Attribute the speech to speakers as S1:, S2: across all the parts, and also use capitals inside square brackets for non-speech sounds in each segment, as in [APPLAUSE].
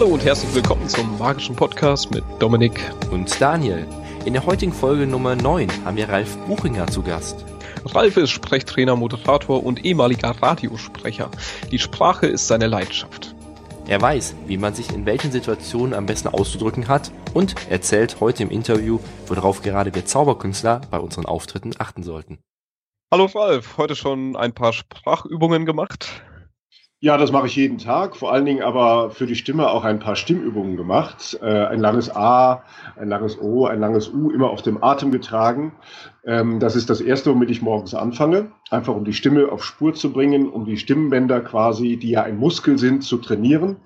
S1: Hallo und herzlich willkommen zum magischen Podcast mit Dominik
S2: und Daniel. In der heutigen Folge Nummer 9 haben wir Ralf Buchinger zu Gast.
S1: Ralf ist Sprechtrainer, Moderator und ehemaliger Radiosprecher. Die Sprache ist seine Leidenschaft.
S2: Er weiß, wie man sich in welchen Situationen am besten auszudrücken hat und erzählt heute im Interview, worauf gerade wir Zauberkünstler bei unseren Auftritten achten sollten.
S1: Hallo Ralf, heute schon ein paar Sprachübungen gemacht?
S3: Ja, das mache ich jeden Tag, vor allen Dingen aber für die Stimme auch ein paar Stimmübungen gemacht. Äh, ein langes A, ein langes O, ein langes U, immer auf dem Atem getragen. Ähm, das ist das Erste, womit ich morgens anfange, einfach um die Stimme auf Spur zu bringen, um die Stimmbänder quasi, die ja ein Muskel sind, zu trainieren.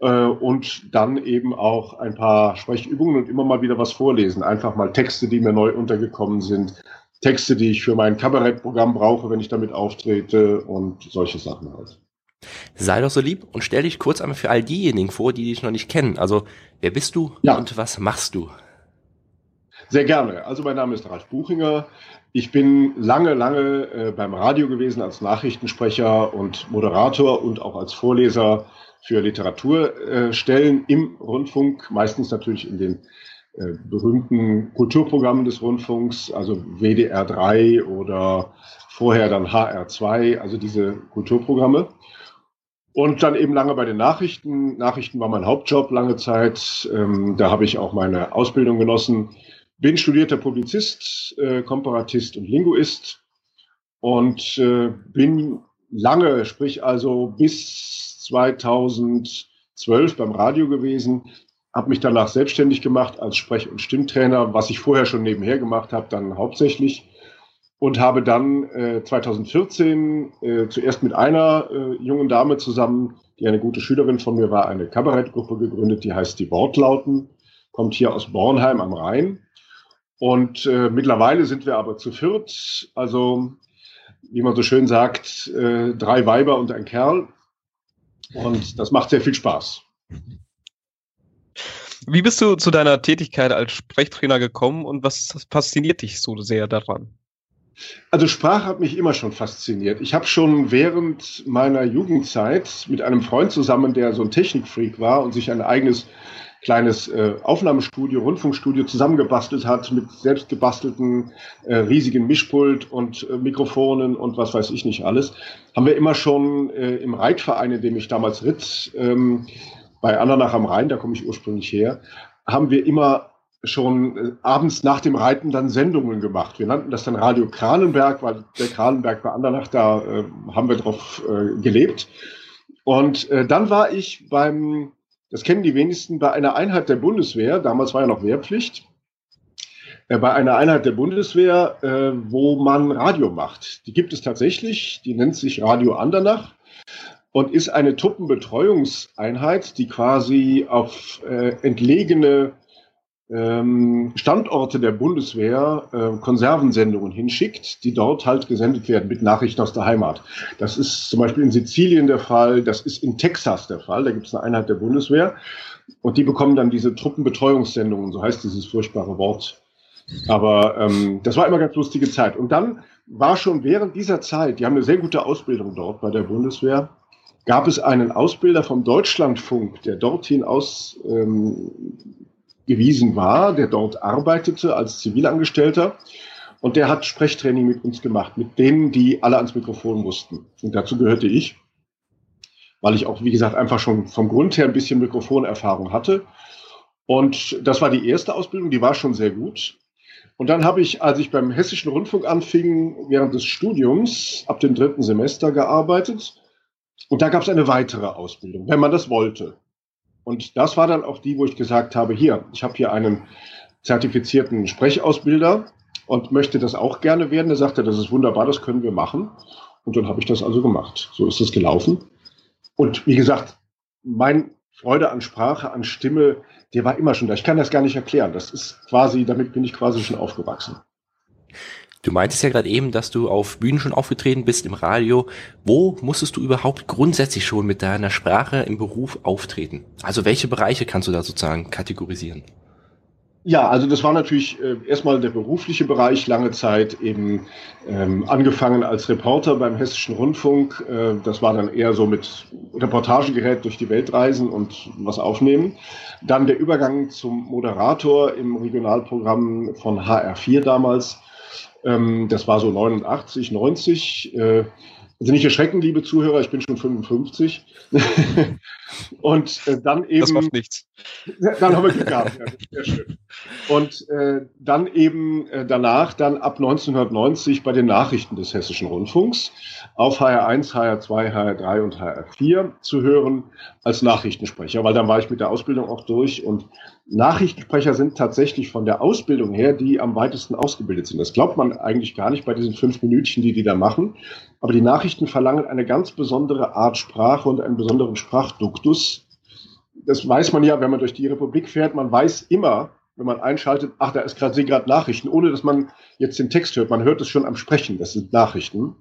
S3: Äh, und dann eben auch ein paar Sprechübungen und immer mal wieder was vorlesen. Einfach mal Texte, die mir neu untergekommen sind, Texte, die ich für mein Kabarettprogramm brauche, wenn ich damit auftrete und solche Sachen halt.
S2: Sei doch so lieb und stell dich kurz einmal für all diejenigen vor, die dich noch nicht kennen. Also, wer bist du ja. und was machst du?
S3: Sehr gerne. Also, mein Name ist Ralf Buchinger. Ich bin lange, lange äh, beim Radio gewesen als Nachrichtensprecher und Moderator und auch als Vorleser für Literaturstellen äh, im Rundfunk, meistens natürlich in den äh, berühmten Kulturprogrammen des Rundfunks, also WDR 3 oder vorher dann HR 2, also diese Kulturprogramme. Und dann eben lange bei den Nachrichten. Nachrichten war mein Hauptjob lange Zeit. Ähm, da habe ich auch meine Ausbildung genossen. Bin studierter Publizist, äh, Komparatist und Linguist und äh, bin lange, sprich also bis 2012 beim Radio gewesen, habe mich danach selbstständig gemacht als Sprech- und Stimmtrainer, was ich vorher schon nebenher gemacht habe, dann hauptsächlich und habe dann äh, 2014 äh, zuerst mit einer äh, jungen Dame zusammen, die eine gute Schülerin von mir war, eine Kabarettgruppe gegründet, die heißt die Wortlauten, kommt hier aus Bornheim am Rhein. Und äh, mittlerweile sind wir aber zu viert, also wie man so schön sagt, äh, drei Weiber und ein Kerl. Und das macht sehr viel Spaß.
S1: Wie bist du zu deiner Tätigkeit als Sprechtrainer gekommen und was fasziniert dich so sehr daran?
S3: Also Sprache hat mich immer schon fasziniert. Ich habe schon während meiner Jugendzeit mit einem Freund zusammen, der so ein Technikfreak war und sich ein eigenes kleines äh, Aufnahmestudio, Rundfunkstudio zusammengebastelt hat mit selbst gebastelten äh, riesigen Mischpult und äh, Mikrofonen und was weiß ich nicht alles, haben wir immer schon äh, im Reitverein, in dem ich damals ritt, ähm, bei Andernach am Rhein, da komme ich ursprünglich her, haben wir immer schon äh, abends nach dem Reiten dann Sendungen gemacht. Wir nannten das dann Radio Kranenberg, weil der Kranenberg bei Andernach, da äh, haben wir drauf äh, gelebt. Und äh, dann war ich beim, das kennen die wenigsten, bei einer Einheit der Bundeswehr, damals war ja noch Wehrpflicht, äh, bei einer Einheit der Bundeswehr, äh, wo man Radio macht. Die gibt es tatsächlich, die nennt sich Radio Andernach und ist eine Truppenbetreuungseinheit, die quasi auf entlegene Standorte der Bundeswehr äh, Konservensendungen hinschickt, die dort halt gesendet werden mit Nachrichten aus der Heimat. Das ist zum Beispiel in Sizilien der Fall, das ist in Texas der Fall, da gibt es eine Einheit der Bundeswehr und die bekommen dann diese Truppenbetreuungssendungen, so heißt dieses furchtbare Wort. Aber ähm, das war immer ganz lustige Zeit. Und dann war schon während dieser Zeit, die haben eine sehr gute Ausbildung dort bei der Bundeswehr, gab es einen Ausbilder vom Deutschlandfunk, der dorthin aus ähm, gewiesen war, der dort arbeitete als Zivilangestellter. Und der hat Sprechtraining mit uns gemacht, mit denen, die alle ans Mikrofon mussten. Und dazu gehörte ich, weil ich auch, wie gesagt, einfach schon vom Grund her ein bisschen Mikrofonerfahrung hatte. Und das war die erste Ausbildung, die war schon sehr gut. Und dann habe ich, als ich beim Hessischen Rundfunk anfing, während des Studiums ab dem dritten Semester gearbeitet. Und da gab es eine weitere Ausbildung, wenn man das wollte. Und das war dann auch die, wo ich gesagt habe, hier, ich habe hier einen zertifizierten Sprechausbilder und möchte das auch gerne werden. Er sagte, das ist wunderbar, das können wir machen. Und dann habe ich das also gemacht. So ist es gelaufen. Und wie gesagt, mein Freude an Sprache, an Stimme, der war immer schon da. Ich kann das gar nicht erklären. Das ist quasi, damit bin ich quasi schon aufgewachsen.
S2: Du meintest ja gerade eben, dass du auf Bühnen schon aufgetreten bist im Radio. Wo musstest du überhaupt grundsätzlich schon mit deiner Sprache im Beruf auftreten? Also welche Bereiche kannst du da sozusagen kategorisieren?
S3: Ja, also das war natürlich äh, erstmal der berufliche Bereich, lange Zeit eben ähm, angefangen als Reporter beim Hessischen Rundfunk. Äh, das war dann eher so mit Reportagegerät durch die Welt reisen und was aufnehmen. Dann der Übergang zum Moderator im Regionalprogramm von HR4 damals. Ähm, das war so 89, 90. Äh, also nicht erschrecken, liebe Zuhörer, ich bin schon 55. [LAUGHS] und äh, dann eben. Das
S1: macht nichts.
S3: Dann haben wir Glück gehabt, ja, sehr schön. Und äh, dann eben äh, danach, dann ab 1990 bei den Nachrichten des Hessischen Rundfunks auf HR1, HR2, HR3 und HR4 zu hören als Nachrichtensprecher, weil dann war ich mit der Ausbildung auch durch und Nachrichtensprecher sind tatsächlich von der Ausbildung her die am weitesten ausgebildet sind. Das glaubt man eigentlich gar nicht bei diesen fünf Minütchen, die die da machen. Aber die Nachrichten verlangen eine ganz besondere Art Sprache und einen besonderen Sprachduktus. Das weiß man ja, wenn man durch die Republik fährt. Man weiß immer, wenn man einschaltet, ach, da ist gerade sie gerade Nachrichten, ohne dass man jetzt den Text hört. Man hört es schon am Sprechen, das sind Nachrichten.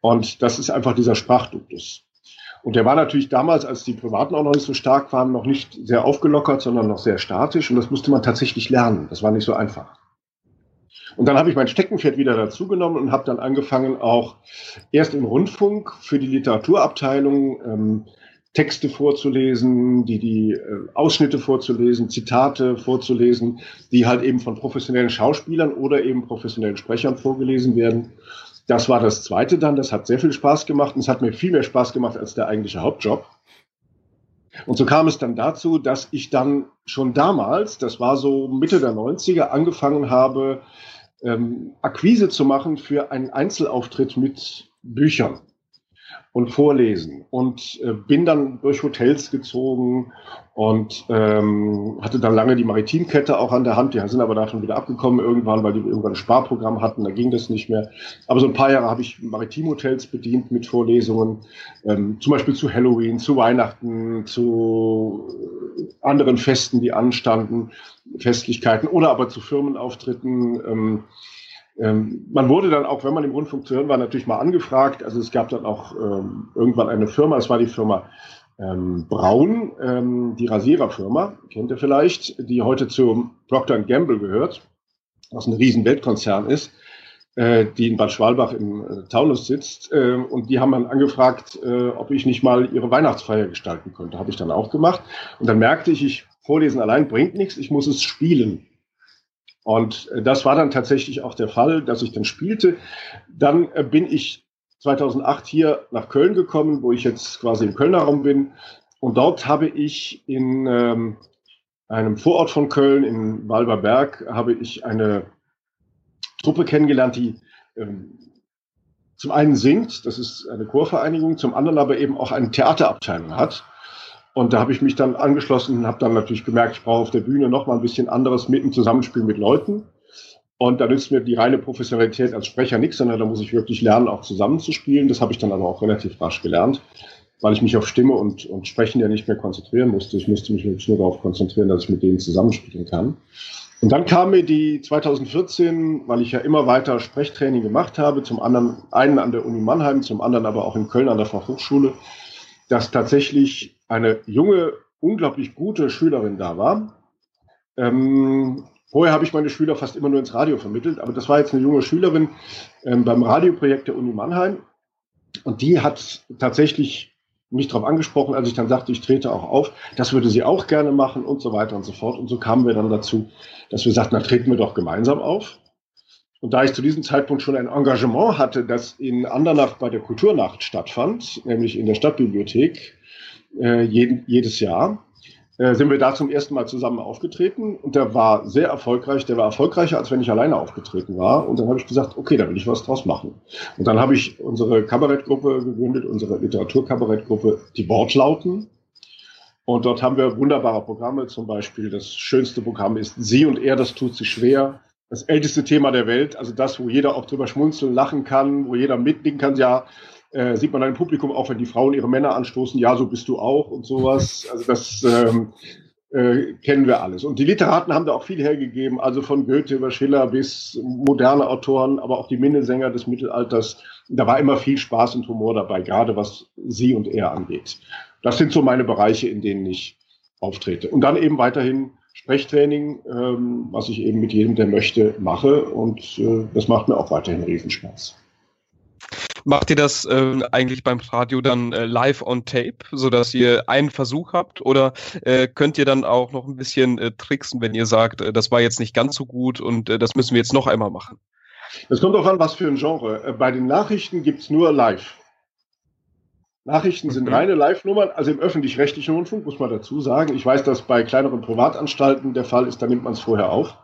S3: Und das ist einfach dieser Sprachduktus. Und der war natürlich damals, als die Privaten auch noch nicht so stark waren, noch nicht sehr aufgelockert, sondern noch sehr statisch. Und das musste man tatsächlich lernen. Das war nicht so einfach. Und dann habe ich mein Steckenpferd wieder dazugenommen und habe dann angefangen, auch erst im Rundfunk für die Literaturabteilung ähm, Texte vorzulesen, die, die äh, Ausschnitte vorzulesen, Zitate vorzulesen, die halt eben von professionellen Schauspielern oder eben professionellen Sprechern vorgelesen werden. Das war das zweite dann. Das hat sehr viel Spaß gemacht und es hat mir viel mehr Spaß gemacht als der eigentliche Hauptjob. Und so kam es dann dazu, dass ich dann schon damals, das war so Mitte der 90er, angefangen habe, ähm, Akquise zu machen für einen Einzelauftritt mit Büchern und vorlesen und äh, bin dann durch Hotels gezogen und ähm, hatte dann lange die Maritimkette auch an der Hand. Die sind aber davon wieder abgekommen irgendwann, weil die irgendwann ein Sparprogramm hatten, da ging das nicht mehr. Aber so ein paar Jahre habe ich Maritimhotels bedient mit Vorlesungen, ähm, zum Beispiel zu Halloween, zu Weihnachten, zu anderen Festen, die anstanden, Festlichkeiten oder aber zu Firmenauftritten. Ähm, ähm, man wurde dann auch, wenn man im Rundfunk zu hören war, natürlich mal angefragt. Also es gab dann auch ähm, irgendwann eine Firma, es war die Firma ähm, Braun, ähm, die Rasiererfirma, kennt ihr vielleicht, die heute zu Procter Gamble gehört, was ein riesen Weltkonzern ist, äh, die in Bad Schwalbach im äh, Taunus sitzt. Äh, und die haben dann angefragt, äh, ob ich nicht mal ihre Weihnachtsfeier gestalten könnte. Habe ich dann auch gemacht. Und dann merkte ich, ich vorlesen allein bringt nichts, ich muss es spielen. Und äh, das war dann tatsächlich auch der Fall, dass ich dann spielte. Dann äh, bin ich 2008 hier nach Köln gekommen, wo ich jetzt quasi im Kölner Raum bin. Und dort habe ich in ähm, einem Vorort von Köln, in Walberberg, habe ich eine Truppe kennengelernt, die ähm, zum einen singt, das ist eine Chorvereinigung, zum anderen aber eben auch eine Theaterabteilung hat. Und da habe ich mich dann angeschlossen und habe dann natürlich gemerkt, ich brauche auf der Bühne noch mal ein bisschen anderes mit dem Zusammenspiel mit Leuten. Und da nützt mir die reine Professionalität als Sprecher nichts, sondern da muss ich wirklich lernen, auch zusammenzuspielen. Das habe ich dann aber auch relativ rasch gelernt, weil ich mich auf Stimme und, und Sprechen ja nicht mehr konzentrieren musste. Ich musste mich nur darauf konzentrieren, dass ich mit denen zusammenspielen kann. Und dann kam mir die 2014, weil ich ja immer weiter Sprechtraining gemacht habe, zum anderen einen an der Uni Mannheim, zum anderen aber auch in Köln an der Fachhochschule, dass tatsächlich eine junge, unglaublich gute Schülerin da war. Ähm, vorher habe ich meine Schüler fast immer nur ins Radio vermittelt, aber das war jetzt eine junge Schülerin ähm, beim Radioprojekt der Uni Mannheim. Und die hat tatsächlich mich darauf angesprochen, als ich dann sagte, ich trete auch auf. Das würde sie auch gerne machen und so weiter und so fort. Und so kamen wir dann dazu, dass wir sagten, na treten wir doch gemeinsam auf. Und da ich zu diesem Zeitpunkt schon ein Engagement hatte, das in Andernach bei der Kulturnacht stattfand, nämlich in der Stadtbibliothek, äh, jeden, jedes Jahr, äh, sind wir da zum ersten Mal zusammen aufgetreten. Und der war sehr erfolgreich. Der war erfolgreicher, als wenn ich alleine aufgetreten war. Und dann habe ich gesagt, okay, da will ich was draus machen. Und dann habe ich unsere Kabarettgruppe gegründet, unsere Literaturkabarettgruppe, die Wortlauten. Und dort haben wir wunderbare Programme. Zum Beispiel das schönste Programm ist Sie und er, das tut sich schwer das älteste Thema der Welt, also das, wo jeder auch drüber schmunzeln, lachen kann, wo jeder mitdenken kann, ja, äh, sieht man im Publikum auch, wenn die Frauen ihre Männer anstoßen, ja, so bist du auch und sowas. Also das ähm, äh, kennen wir alles. Und die Literaten haben da auch viel hergegeben, also von Goethe über Schiller bis moderne Autoren, aber auch die Minnesänger des Mittelalters. Da war immer viel Spaß und Humor dabei, gerade was sie und er angeht. Das sind so meine Bereiche, in denen ich auftrete. Und dann eben weiterhin Sprechtraining, ähm, was ich eben mit jedem, der möchte, mache. Und äh, das macht mir auch weiterhin Riesenspaß.
S1: Macht ihr das äh, eigentlich beim Radio dann äh, live on tape, so dass ihr einen Versuch habt? Oder äh, könnt ihr dann auch noch ein bisschen äh, tricksen, wenn ihr sagt, äh, das war jetzt nicht ganz so gut und äh, das müssen wir jetzt noch einmal machen?
S3: Das kommt darauf an, was für ein Genre. Bei den Nachrichten gibt's nur live. Nachrichten sind mhm. reine Live-Nummern, also im öffentlich-rechtlichen Rundfunk, muss man dazu sagen. Ich weiß, dass bei kleineren Privatanstalten der Fall ist, da nimmt man es vorher auf.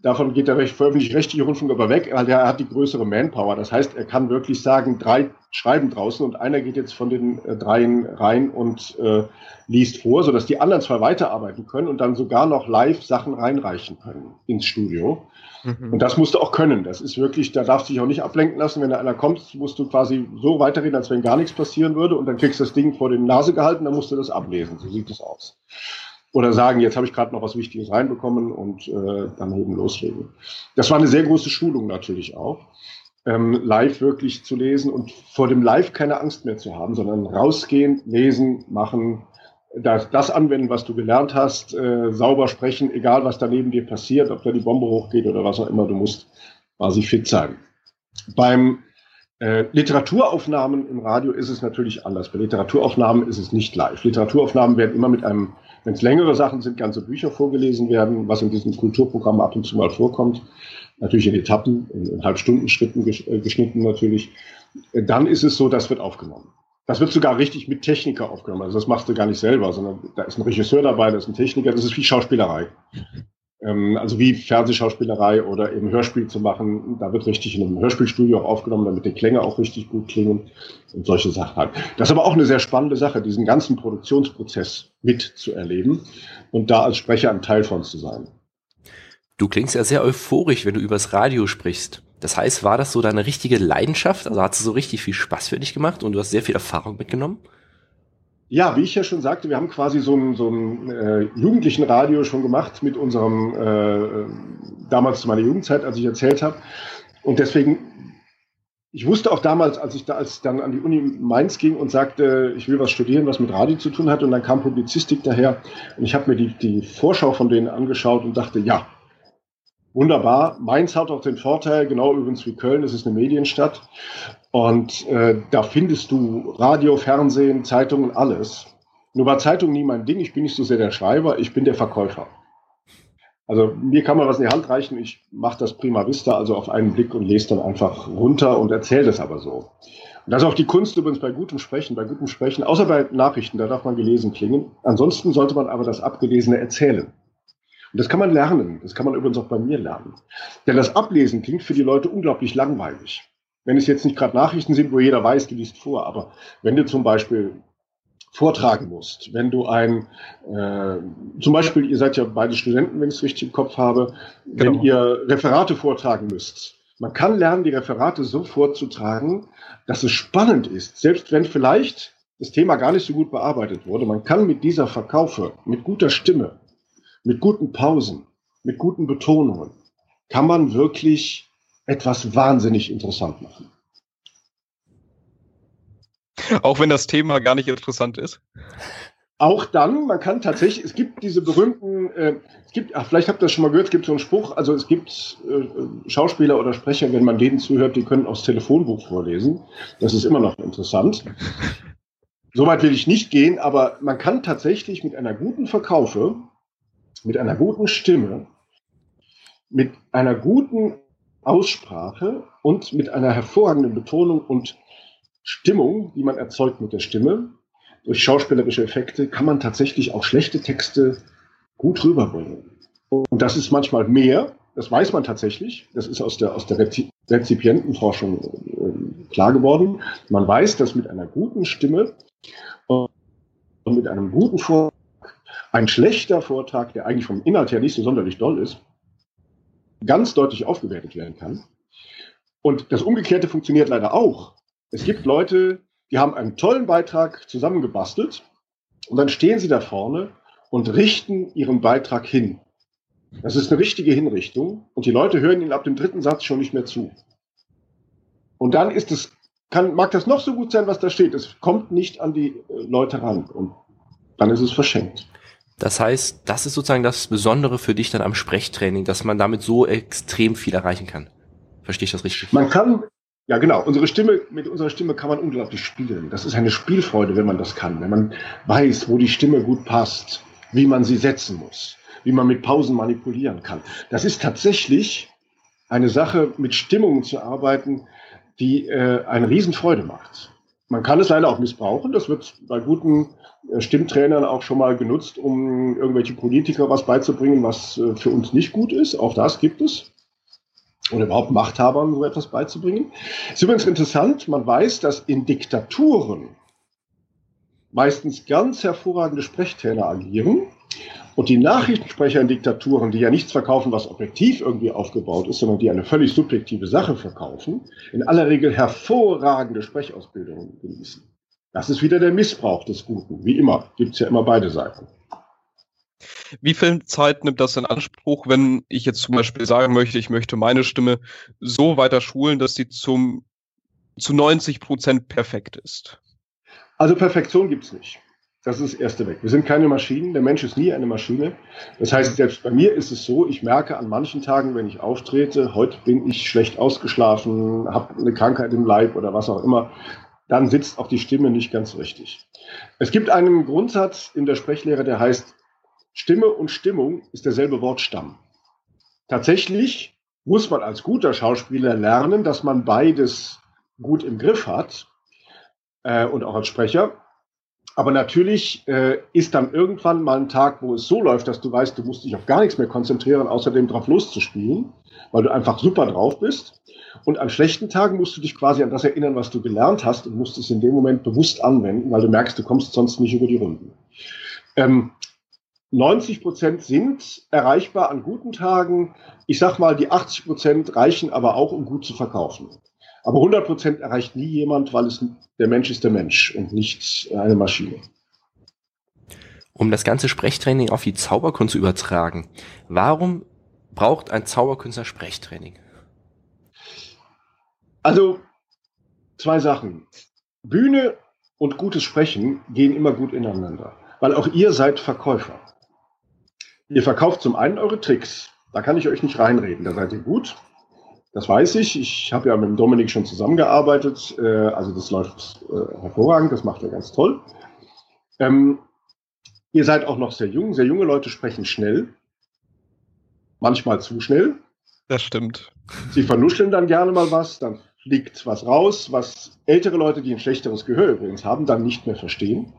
S3: Davon geht der öffentlich-rechtliche Rundfunk aber weg, weil der hat die größere Manpower. Das heißt, er kann wirklich sagen, drei schreiben draußen und einer geht jetzt von den äh, dreien rein und äh, liest vor, sodass die anderen zwei weiterarbeiten können und dann sogar noch live Sachen reinreichen können ins Studio. Mhm. Und das musst du auch können. Das ist wirklich, da darfst du dich auch nicht ablenken lassen. Wenn da einer kommt, musst du quasi so weiterreden, als wenn gar nichts passieren würde und dann kriegst du das Ding vor die Nase gehalten, dann musst du das ablesen. So sieht es aus oder sagen, jetzt habe ich gerade noch was Wichtiges reinbekommen und äh, dann eben loslegen. Das war eine sehr große Schulung natürlich auch, ähm, live wirklich zu lesen und vor dem Live keine Angst mehr zu haben, sondern rausgehen, lesen, machen, das, das anwenden, was du gelernt hast, äh, sauber sprechen, egal was daneben dir passiert, ob da die Bombe hochgeht oder was auch immer, du musst quasi fit sein. Beim äh, Literaturaufnahmen im Radio ist es natürlich anders. Bei Literaturaufnahmen ist es nicht live. Literaturaufnahmen werden immer mit einem wenn es längere Sachen sind, ganze Bücher vorgelesen werden, was in diesem Kulturprogramm ab und zu mal vorkommt, natürlich in Etappen, in, in Halbstundenschritten äh, geschnitten natürlich, dann ist es so, das wird aufgenommen. Das wird sogar richtig mit Techniker aufgenommen. Also das machst du gar nicht selber, sondern da ist ein Regisseur dabei, da ist ein Techniker, das ist wie Schauspielerei. Ähm, also wie Fernsehschauspielerei oder eben Hörspiel zu machen. Da wird richtig in einem Hörspielstudio auch aufgenommen, damit die Klänge auch richtig gut klingen und solche Sachen halt. Das ist aber auch eine sehr spannende Sache, diesen ganzen Produktionsprozess mitzuerleben und da als Sprecher ein Teil von zu sein.
S2: Du klingst ja sehr euphorisch, wenn du übers Radio sprichst. Das heißt, war das so deine richtige Leidenschaft? Also hat es so richtig viel Spaß für dich gemacht und du hast sehr viel Erfahrung mitgenommen?
S3: Ja, wie ich ja schon sagte, wir haben quasi so ein, so ein äh, jugendlichen Radio schon gemacht mit unserem, äh, damals zu meiner Jugendzeit, als ich erzählt habe. Und deswegen, ich wusste auch damals, als ich da, als dann an die Uni Mainz ging und sagte, ich will was studieren, was mit Radio zu tun hat, und dann kam Publizistik daher. Und ich habe mir die, die Vorschau von denen angeschaut und dachte, ja, wunderbar. Mainz hat auch den Vorteil, genau übrigens wie Köln, es ist eine Medienstadt. Und äh, da findest du Radio, Fernsehen, Zeitungen, alles. Nur war Zeitung nie mein Ding. Ich bin nicht so sehr der Schreiber, ich bin der Verkäufer. Also mir kann man was in die Hand reichen. Ich mache das prima vista, also auf einen Blick und lese dann einfach runter und erzähle das aber so. Und das ist auch die Kunst übrigens bei gutem Sprechen, bei gutem Sprechen, außer bei Nachrichten, da darf man gelesen klingen. Ansonsten sollte man aber das Abgelesene erzählen. Und das kann man lernen. Das kann man übrigens auch bei mir lernen. Denn das Ablesen klingt für die Leute unglaublich langweilig wenn es jetzt nicht gerade Nachrichten sind, wo jeder weiß, du liest vor, aber wenn du zum Beispiel vortragen musst, wenn du ein, äh, zum Beispiel, ihr seid ja beide Studenten, wenn ich es richtig im Kopf habe, genau. wenn ihr Referate vortragen müsst. Man kann lernen, die Referate so vorzutragen, dass es spannend ist, selbst wenn vielleicht das Thema gar nicht so gut bearbeitet wurde. Man kann mit dieser Verkaufe, mit guter Stimme, mit guten Pausen, mit guten Betonungen, kann man wirklich etwas wahnsinnig interessant machen.
S1: Auch wenn das Thema gar nicht interessant ist.
S3: Auch dann, man kann tatsächlich, es gibt diese berühmten, äh, es gibt, ach, vielleicht habt ihr das schon mal gehört, es gibt so einen Spruch, also es gibt äh, Schauspieler oder Sprecher, wenn man denen zuhört, die können aus Telefonbuch vorlesen. Das ist immer noch interessant. [LAUGHS] Soweit will ich nicht gehen, aber man kann tatsächlich mit einer guten Verkaufe, mit einer guten Stimme, mit einer guten Aussprache und mit einer hervorragenden Betonung und Stimmung, die man erzeugt mit der Stimme, durch schauspielerische Effekte, kann man tatsächlich auch schlechte Texte gut rüberbringen. Und das ist manchmal mehr, das weiß man tatsächlich, das ist aus der, aus der Rezipientenforschung äh, klar geworden. Man weiß, dass mit einer guten Stimme und mit einem guten Vortrag ein schlechter Vortrag, der eigentlich vom Inhalt her nicht so sonderlich doll ist, ganz deutlich aufgewertet werden kann. Und das Umgekehrte funktioniert leider auch. Es gibt Leute, die haben einen tollen Beitrag zusammengebastelt und dann stehen sie da vorne und richten ihren Beitrag hin. Das ist eine richtige Hinrichtung und die Leute hören ihnen ab dem dritten Satz schon nicht mehr zu. Und dann ist es, kann, mag das noch so gut sein, was da steht. Es kommt nicht an die äh, Leute ran und dann ist es verschenkt.
S2: Das heißt, das ist sozusagen das Besondere für dich dann am Sprechtraining, dass man damit so extrem viel erreichen kann. Verstehe ich das richtig?
S3: Man kann, Ja, genau. Unsere Stimme, mit unserer Stimme kann man unglaublich spielen. Das ist eine Spielfreude, wenn man das kann. Wenn man weiß, wo die Stimme gut passt, wie man sie setzen muss, wie man mit Pausen manipulieren kann. Das ist tatsächlich eine Sache, mit Stimmungen zu arbeiten, die äh, eine Riesenfreude macht. Man kann es leider auch missbrauchen. Das wird bei guten äh, Stimmtrainern auch schon mal genutzt, um irgendwelche Politiker was beizubringen, was äh, für uns nicht gut ist. Auch das gibt es oder überhaupt Machthabern so etwas beizubringen. Ist übrigens interessant, man weiß, dass in Diktaturen meistens ganz hervorragende Sprechtrainer agieren und die Nachrichtensprecher in Diktaturen, die ja nichts verkaufen, was objektiv irgendwie aufgebaut ist, sondern die eine völlig subjektive Sache verkaufen, in aller Regel hervorragende Sprechausbildungen genießen. Das ist wieder der Missbrauch des Guten. Wie immer, gibt es ja immer beide Seiten.
S1: Wie viel Zeit nimmt das in Anspruch, wenn ich jetzt zum Beispiel sagen möchte, ich möchte meine Stimme so weiter schulen, dass sie zum, zu 90 Prozent perfekt ist?
S3: Also Perfektion gibt es nicht. Das ist das erste weg. Wir sind keine Maschinen. Der Mensch ist nie eine Maschine. Das heißt, selbst bei mir ist es so, ich merke an manchen Tagen, wenn ich auftrete, heute bin ich schlecht ausgeschlafen, habe eine Krankheit im Leib oder was auch immer, dann sitzt auch die Stimme nicht ganz richtig. Es gibt einen Grundsatz in der Sprechlehre, der heißt, Stimme und Stimmung ist derselbe Wortstamm. Tatsächlich muss man als guter Schauspieler lernen, dass man beides gut im Griff hat äh, und auch als Sprecher. Aber natürlich äh, ist dann irgendwann mal ein Tag, wo es so läuft, dass du weißt, du musst dich auf gar nichts mehr konzentrieren, außerdem drauf loszuspielen, weil du einfach super drauf bist. Und an schlechten Tagen musst du dich quasi an das erinnern, was du gelernt hast und musst es in dem Moment bewusst anwenden, weil du merkst, du kommst sonst nicht über die Runden. Ähm, 90 Prozent sind erreichbar an guten Tagen. Ich sag mal, die 80 Prozent reichen aber auch, um gut zu verkaufen. Aber 100 Prozent erreicht nie jemand, weil es der Mensch ist der Mensch und nicht eine Maschine.
S2: Um das ganze Sprechtraining auf die Zauberkunst zu übertragen, warum braucht ein Zauberkünstler Sprechtraining?
S3: Also zwei Sachen. Bühne und gutes Sprechen gehen immer gut ineinander, weil auch ihr seid Verkäufer. Ihr verkauft zum einen eure Tricks. Da kann ich euch nicht reinreden. Da seid ihr gut. Das weiß ich. Ich habe ja mit Dominik schon zusammengearbeitet. Äh, also das läuft äh, hervorragend. Das macht er ganz toll. Ähm, ihr seid auch noch sehr jung. Sehr junge Leute sprechen schnell. Manchmal zu schnell.
S1: Das stimmt.
S3: Sie vernuscheln dann gerne mal was. Dann fliegt was raus, was ältere Leute, die ein schlechteres Gehör übrigens haben, dann nicht mehr verstehen.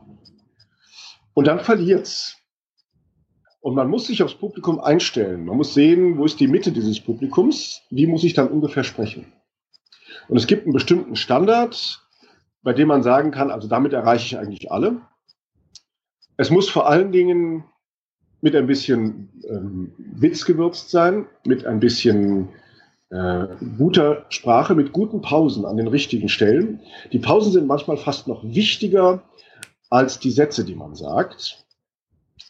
S3: Und dann verliert's. Und man muss sich aufs Publikum einstellen. Man muss sehen, wo ist die Mitte dieses Publikums, wie muss ich dann ungefähr sprechen. Und es gibt einen bestimmten Standard, bei dem man sagen kann, also damit erreiche ich eigentlich alle. Es muss vor allen Dingen mit ein bisschen ähm, Witz gewürzt sein, mit ein bisschen äh, guter Sprache, mit guten Pausen an den richtigen Stellen. Die Pausen sind manchmal fast noch wichtiger als die Sätze, die man sagt.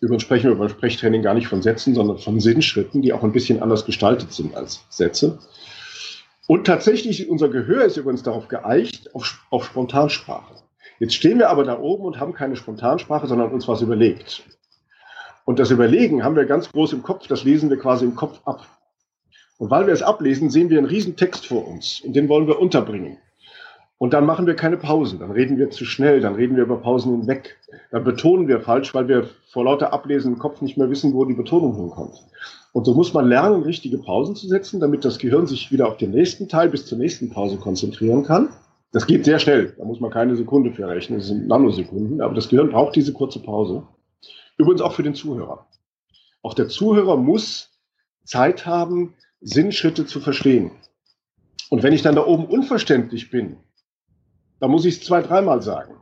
S3: Übrigens sprechen wir beim Sprechtraining gar nicht von Sätzen, sondern von Sinnschritten, die auch ein bisschen anders gestaltet sind als Sätze. Und tatsächlich, unser Gehör ist übrigens darauf geeicht, auf, auf Spontansprache. Jetzt stehen wir aber da oben und haben keine Spontansprache, sondern uns was überlegt. Und das Überlegen haben wir ganz groß im Kopf, das lesen wir quasi im Kopf ab. Und weil wir es ablesen, sehen wir einen riesen Text vor uns und den wollen wir unterbringen. Und dann machen wir keine Pausen, dann reden wir zu schnell, dann reden wir über Pausen hinweg, dann betonen wir falsch, weil wir vor lauter Ablesen im Kopf nicht mehr wissen, wo die Betonung hinkommt. Und so muss man lernen, richtige Pausen zu setzen, damit das Gehirn sich wieder auf den nächsten Teil bis zur nächsten Pause konzentrieren kann. Das geht sehr schnell, da muss man keine Sekunde für rechnen, das sind Nanosekunden, aber das Gehirn braucht diese kurze Pause. Übrigens auch für den Zuhörer. Auch der Zuhörer muss Zeit haben, Sinnschritte zu verstehen. Und wenn ich dann da oben unverständlich bin, da muss ich es zwei, dreimal sagen.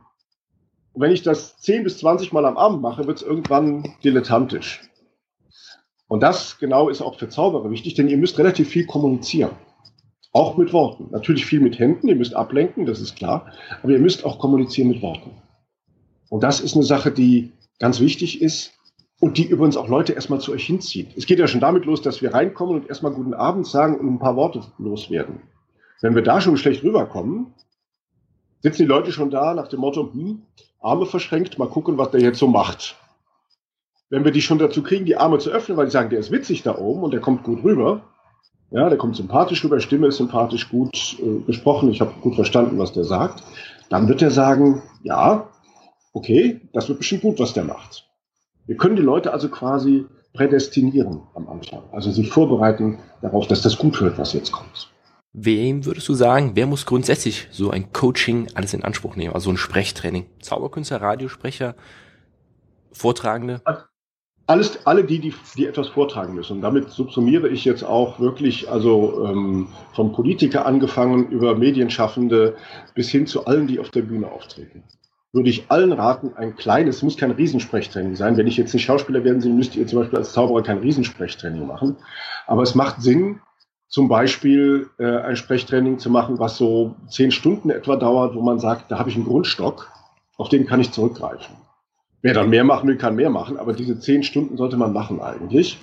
S3: Und wenn ich das zehn bis zwanzig Mal am Abend mache, wird es irgendwann dilettantisch. Und das genau ist auch für Zauberer wichtig, denn ihr müsst relativ viel kommunizieren. Auch mit Worten. Natürlich viel mit Händen, ihr müsst ablenken, das ist klar. Aber ihr müsst auch kommunizieren mit Worten. Und das ist eine Sache, die ganz wichtig ist und die übrigens auch Leute erstmal zu euch hinzieht. Es geht ja schon damit los, dass wir reinkommen und erstmal guten Abend sagen und ein paar Worte loswerden. Wenn wir da schon schlecht rüberkommen, sitzen die Leute schon da nach dem Motto, hm, Arme verschränkt, mal gucken, was der jetzt so macht. Wenn wir die schon dazu kriegen, die Arme zu öffnen, weil die sagen, der ist witzig da oben und der kommt gut rüber, Ja, der kommt sympathisch rüber, Stimme ist sympathisch gut äh, gesprochen, ich habe gut verstanden, was der sagt. Dann wird er sagen, ja, okay, das wird bestimmt gut, was der macht. Wir können die Leute also quasi prädestinieren am Anfang, also sich vorbereiten darauf, dass das gut wird, was jetzt kommt.
S2: Wem würdest du sagen, wer muss grundsätzlich so ein Coaching alles in Anspruch nehmen, also ein Sprechtraining? Zauberkünstler, Radiosprecher, Vortragende?
S3: Alles, alle die, die, die etwas vortragen müssen. Und damit subsumiere ich jetzt auch wirklich, also ähm, vom Politiker angefangen über Medienschaffende bis hin zu allen, die auf der Bühne auftreten. Würde ich allen raten, ein kleines, muss kein Riesensprechtraining sein. Wenn ich jetzt nicht Schauspieler werden will, müsst ihr zum Beispiel als Zauberer kein Riesensprechtraining machen. Aber es macht Sinn, zum Beispiel äh, ein Sprechtraining zu machen, was so zehn Stunden etwa dauert, wo man sagt, da habe ich einen Grundstock, auf den kann ich zurückgreifen. Wer dann mehr machen will, kann mehr machen, aber diese zehn Stunden sollte man machen eigentlich.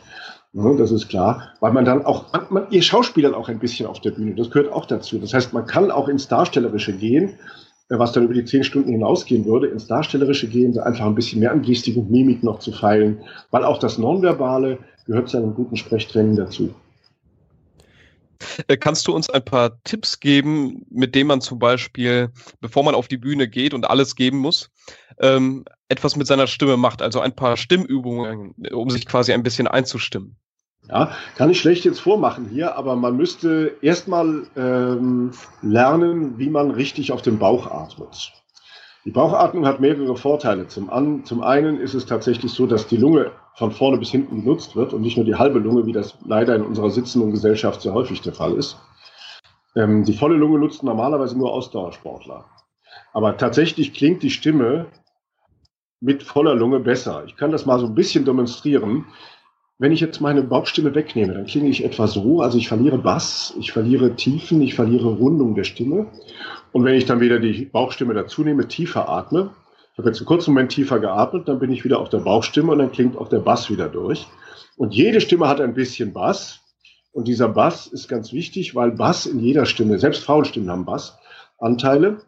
S3: Ja, das ist klar, weil man dann auch, man, ihr Schauspielern auch ein bisschen auf der Bühne, das gehört auch dazu. Das heißt, man kann auch ins Darstellerische gehen, äh, was dann über die zehn Stunden hinausgehen würde, ins Darstellerische gehen, einfach ein bisschen mehr an Gestik und Mimik noch zu feilen, weil auch das Nonverbale gehört zu einem guten Sprechtraining dazu.
S1: Äh, kannst du uns ein paar Tipps geben, mit denen man zum Beispiel, bevor man auf die Bühne geht und alles geben muss, ähm, etwas mit seiner Stimme macht? Also ein paar Stimmübungen, um sich quasi ein bisschen einzustimmen.
S3: Ja, kann ich schlecht jetzt vormachen hier, aber man müsste erstmal ähm, lernen, wie man richtig auf den Bauch atmet. Die Bauchatmung hat mehrere Vorteile. Zum, an, zum einen ist es tatsächlich so, dass die Lunge von vorne bis hinten genutzt wird und nicht nur die halbe Lunge, wie das leider in unserer sitzenden Gesellschaft sehr häufig der Fall ist. Ähm, die volle Lunge nutzt normalerweise nur Ausdauersportler. Aber tatsächlich klingt die Stimme mit voller Lunge besser. Ich kann das mal so ein bisschen demonstrieren. Wenn ich jetzt meine Bauchstimme wegnehme, dann klinge ich etwa so, also ich verliere Bass, ich verliere Tiefen, ich verliere Rundung der Stimme. Und wenn ich dann wieder die Bauchstimme dazu nehme, tiefer atme, ich habe jetzt einen kurzen Moment tiefer geatmet, dann bin ich wieder auf der Bauchstimme und dann klingt auch der Bass wieder durch. Und jede Stimme hat ein bisschen Bass. Und dieser Bass ist ganz wichtig, weil Bass in jeder Stimme, selbst Frauenstimmen haben Bassanteile.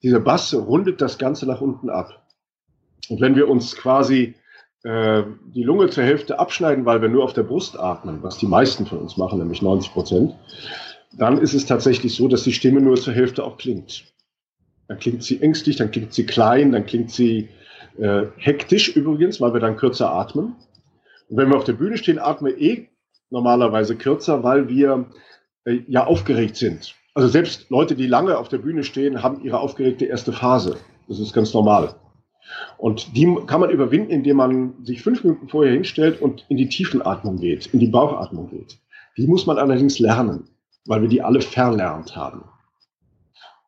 S3: Dieser Bass rundet das Ganze nach unten ab. Und wenn wir uns quasi äh, die Lunge zur Hälfte abschneiden, weil wir nur auf der Brust atmen, was die meisten von uns machen, nämlich 90 Prozent, dann ist es tatsächlich so, dass die Stimme nur zur Hälfte auch klingt. Dann klingt sie ängstlich, dann klingt sie klein, dann klingt sie äh, hektisch übrigens, weil wir dann kürzer atmen. Und wenn wir auf der Bühne stehen, atmen wir eh normalerweise kürzer, weil wir äh, ja aufgeregt sind. Also selbst Leute, die lange auf der Bühne stehen, haben ihre aufgeregte erste Phase. Das ist ganz normal. Und die kann man überwinden, indem man sich fünf Minuten vorher hinstellt und in die Tiefenatmung geht, in die Bauchatmung geht. Die muss man allerdings lernen weil wir die alle verlernt haben.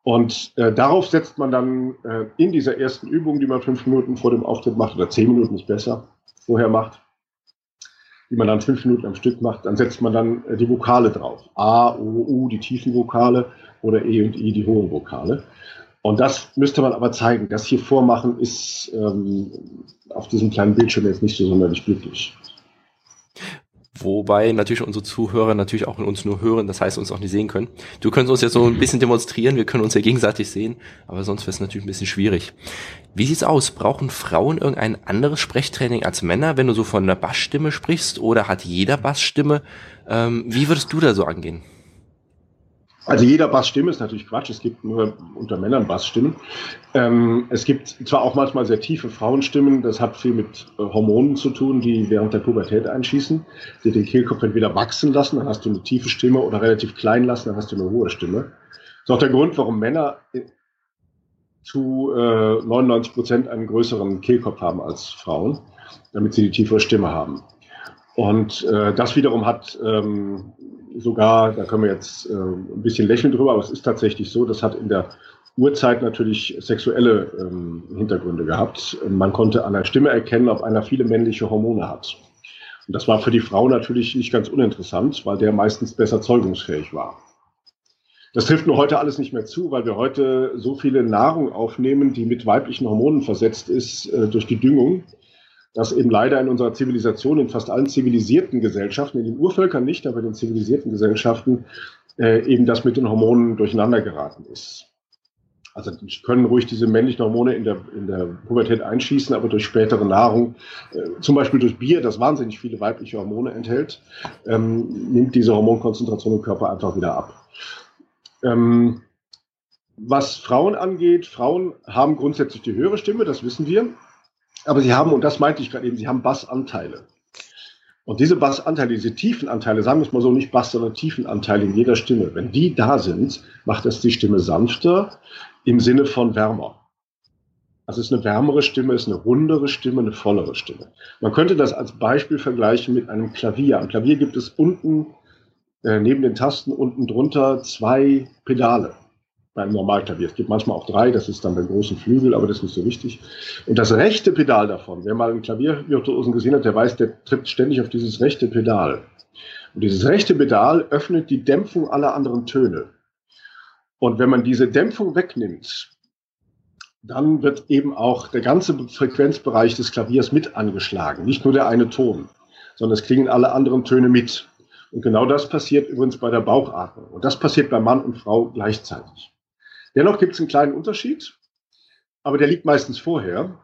S3: Und äh, darauf setzt man dann äh, in dieser ersten Übung, die man fünf Minuten vor dem Auftritt macht, oder zehn Minuten ist besser, vorher macht, die man dann fünf Minuten am Stück macht, dann setzt man dann äh, die Vokale drauf. A, O, U, die tiefen Vokale oder E und I, die hohen Vokale. Und das müsste man aber zeigen. Das hier vormachen ist ähm, auf diesem kleinen Bildschirm jetzt nicht so sonderlich glücklich.
S2: Wobei natürlich unsere Zuhörer natürlich auch uns nur hören, das heißt uns auch nicht sehen können. Du könntest uns jetzt so ein bisschen demonstrieren, wir können uns ja gegenseitig sehen, aber sonst wäre es natürlich ein bisschen schwierig. Wie sieht's aus? Brauchen Frauen irgendein anderes Sprechtraining als Männer, wenn du so von einer Bassstimme sprichst oder hat jeder Bassstimme? Ähm, wie würdest du da so angehen?
S3: Also jeder Bassstimme ist natürlich Quatsch. Es gibt nur unter Männern Bassstimmen. Ähm, es gibt zwar auch manchmal sehr tiefe Frauenstimmen. Das hat viel mit äh, Hormonen zu tun, die während der Pubertät einschießen, die den Kehlkopf entweder wachsen lassen, dann hast du eine tiefe Stimme, oder relativ klein lassen, dann hast du eine hohe Stimme. Das ist auch der Grund, warum Männer äh, zu äh, 99 Prozent einen größeren Kehlkopf haben als Frauen, damit sie die tiefere Stimme haben. Und äh, das wiederum hat ähm, sogar, da können wir jetzt äh, ein bisschen lächeln drüber, aber es ist tatsächlich so, das hat in der Urzeit natürlich sexuelle ähm, Hintergründe gehabt. Man konnte an der Stimme erkennen, ob einer viele männliche Hormone hat. Und das war für die Frau natürlich nicht ganz uninteressant, weil der meistens besser zeugungsfähig war. Das trifft nur heute alles nicht mehr zu, weil wir heute so viele Nahrung aufnehmen, die mit weiblichen Hormonen versetzt ist äh, durch die Düngung, dass eben leider in unserer Zivilisation, in fast allen zivilisierten Gesellschaften, in den Urvölkern nicht, aber in den zivilisierten Gesellschaften, äh, eben das mit den Hormonen durcheinander geraten ist. Also können ruhig diese männlichen Hormone in der, in der Pubertät einschießen, aber durch spätere Nahrung, äh, zum Beispiel durch Bier, das wahnsinnig viele weibliche Hormone enthält, ähm, nimmt diese Hormonkonzentration im Körper einfach wieder ab. Ähm, was Frauen angeht, Frauen haben grundsätzlich die höhere Stimme, das wissen wir. Aber sie haben, und das meinte ich gerade eben, sie haben Bassanteile. Und diese Bassanteile, diese Tiefenanteile, sagen wir es mal so, nicht Bass, sondern Tiefenanteile in jeder Stimme, wenn die da sind, macht das die Stimme sanfter im Sinne von wärmer. Also es ist eine wärmere Stimme, es ist eine rundere Stimme, eine vollere Stimme. Man könnte das als Beispiel vergleichen mit einem Klavier. Am Klavier gibt es unten, äh, neben den Tasten, unten drunter zwei Pedale beim Normalklavier. Es gibt manchmal auch drei, das ist dann beim großen Flügel, aber das ist nicht so wichtig. Und das rechte Pedal davon, wer mal einen Klaviervirtuosen gesehen hat, der weiß, der tritt ständig auf dieses rechte Pedal. Und dieses rechte Pedal öffnet die Dämpfung aller anderen Töne. Und wenn man diese Dämpfung wegnimmt, dann wird eben auch der ganze Frequenzbereich des Klaviers mit angeschlagen. Nicht nur der eine Ton, sondern es klingen alle anderen Töne mit. Und genau das passiert übrigens bei der Bauchatmung. Und das passiert bei Mann und Frau gleichzeitig. Dennoch gibt es einen kleinen Unterschied, aber der liegt meistens vorher.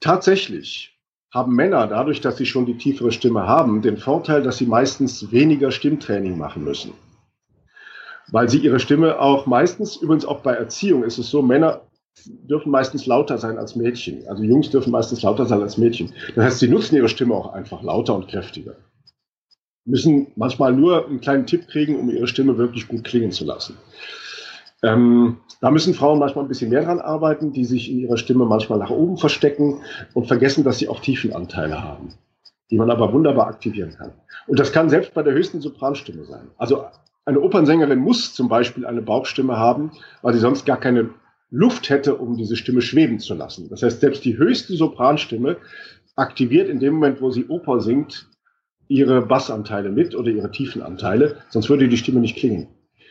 S3: Tatsächlich haben Männer dadurch, dass sie schon die tiefere Stimme haben, den Vorteil, dass sie meistens weniger Stimmtraining machen müssen. Weil sie ihre Stimme auch meistens, übrigens auch bei Erziehung ist es so, Männer dürfen meistens lauter sein als Mädchen. Also Jungs dürfen meistens lauter sein als Mädchen. Das heißt, sie nutzen ihre Stimme auch einfach lauter und kräftiger. Müssen manchmal nur einen kleinen Tipp kriegen, um ihre Stimme wirklich gut klingen zu lassen. Ähm, da müssen Frauen manchmal ein bisschen mehr dran arbeiten, die sich in ihrer Stimme manchmal nach oben verstecken und vergessen, dass sie auch Tiefenanteile haben, die man aber wunderbar aktivieren kann. Und das kann selbst bei der höchsten Sopranstimme sein. Also eine Opernsängerin muss zum Beispiel eine Bauchstimme haben, weil sie sonst gar keine Luft hätte, um diese Stimme schweben zu lassen. Das heißt, selbst die höchste Sopranstimme aktiviert in dem Moment, wo sie Oper singt, ihre Bassanteile mit oder ihre Tiefenanteile, sonst würde die Stimme nicht klingen.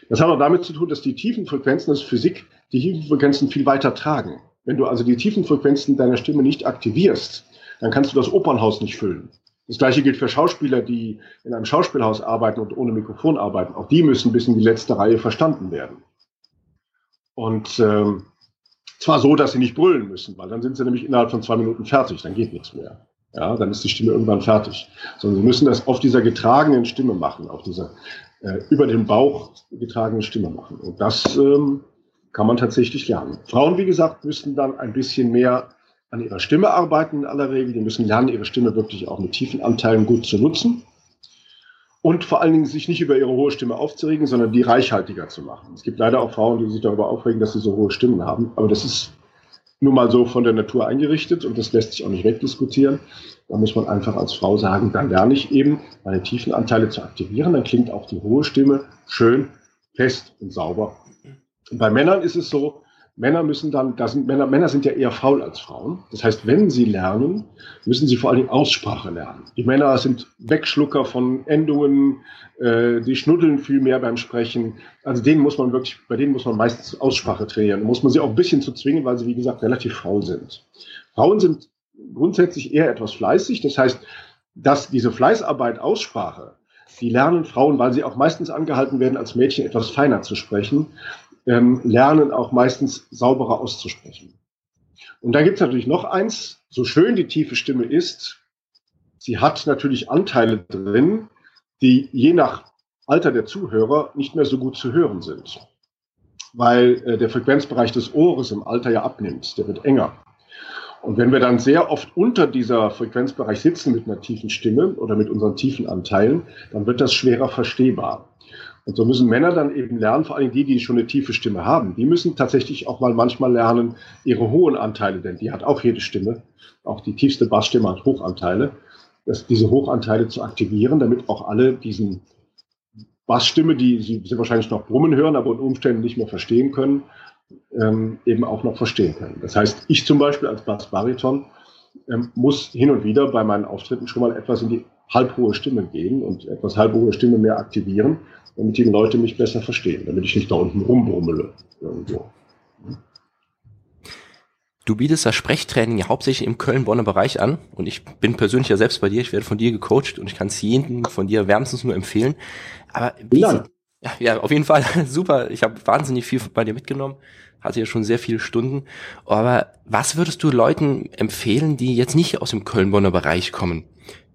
S3: Das hat auch damit zu tun, dass die tiefen Frequenzen, das ist Physik, die tiefen Frequenzen viel weiter tragen. Wenn du also die tiefen Frequenzen deiner Stimme nicht aktivierst, dann kannst du das Opernhaus nicht füllen. Das gleiche gilt für Schauspieler, die in einem Schauspielhaus arbeiten und ohne Mikrofon arbeiten. Auch die müssen bis in die letzte Reihe verstanden werden. Und ähm, zwar so, dass sie nicht brüllen müssen, weil dann sind sie nämlich innerhalb von zwei Minuten fertig, dann geht nichts mehr. Ja, dann ist die Stimme irgendwann fertig. Sondern sie müssen das auf dieser getragenen Stimme machen, auf dieser äh, über den Bauch getragene Stimme machen. Und das ähm, kann man tatsächlich lernen. Frauen, wie gesagt, müssen dann ein bisschen mehr an ihrer Stimme arbeiten in aller Regel. Die müssen lernen, ihre Stimme wirklich auch mit tiefen Anteilen gut zu nutzen. Und vor allen Dingen sich nicht über ihre hohe Stimme aufzuregen, sondern die reichhaltiger zu machen. Es gibt leider auch Frauen, die sich darüber aufregen, dass sie so hohe Stimmen haben. Aber das ist nun mal so von der Natur eingerichtet und das lässt sich auch nicht wegdiskutieren. Da muss man einfach als Frau sagen, dann lerne ich eben, meine tiefen Anteile zu aktivieren. Dann klingt auch die hohe Stimme schön, fest und sauber. Und bei Männern ist es so, Männer müssen dann, da sind Männer, Männer sind ja eher faul als Frauen. Das heißt, wenn sie lernen, müssen sie vor allen Dingen Aussprache lernen. Die Männer sind Wegschlucker von Endungen, äh, die schnuddeln viel mehr beim Sprechen. Also denen muss man wirklich, bei denen muss man meistens Aussprache trainieren. Da muss man sie auch ein bisschen zu zwingen, weil sie, wie gesagt, relativ faul sind. Frauen sind grundsätzlich eher etwas fleißig. Das heißt, dass diese Fleißarbeit Aussprache, die lernen Frauen, weil sie auch meistens angehalten werden, als Mädchen etwas feiner zu sprechen, ähm, lernen auch meistens sauberer auszusprechen. Und da gibt es natürlich noch eins, so schön die tiefe Stimme ist, sie hat natürlich Anteile drin, die je nach Alter der Zuhörer nicht mehr so gut zu hören sind, weil äh, der Frequenzbereich des Ohres im Alter ja abnimmt, der wird enger. Und wenn wir dann sehr oft unter dieser Frequenzbereich sitzen mit einer tiefen Stimme oder mit unseren tiefen Anteilen, dann wird das schwerer verstehbar. Und so müssen Männer dann eben lernen, vor allem die, die schon eine tiefe Stimme haben, die müssen tatsächlich auch mal manchmal lernen, ihre hohen Anteile, denn die hat auch jede Stimme, auch die tiefste Bassstimme hat Hochanteile, dass diese Hochanteile zu aktivieren, damit auch alle diesen Bassstimme, die sie wahrscheinlich noch brummen hören, aber unter Umständen nicht mehr verstehen können, ähm, eben auch noch verstehen können. Das heißt, ich zum Beispiel als Bass-Bariton ähm, muss hin und wieder bei meinen Auftritten schon mal etwas in die halbhohe Stimme gehen und etwas halbhohe Stimme mehr aktivieren, damit die Leute mich besser verstehen, damit ich nicht da unten rumbrummele irgendwo.
S2: Du bietest das Sprechtraining ja hauptsächlich im Köln-Bonner Bereich an und ich bin persönlich ja selbst bei dir, ich werde von dir gecoacht und ich kann es jedem von dir wärmstens nur empfehlen. Aber wie, Ja, ja, auf jeden Fall [LAUGHS] super. Ich habe wahnsinnig viel bei dir mitgenommen. Hatte ja schon sehr viele Stunden. Aber was würdest du Leuten empfehlen, die jetzt nicht aus dem Köln-Bonner Bereich kommen?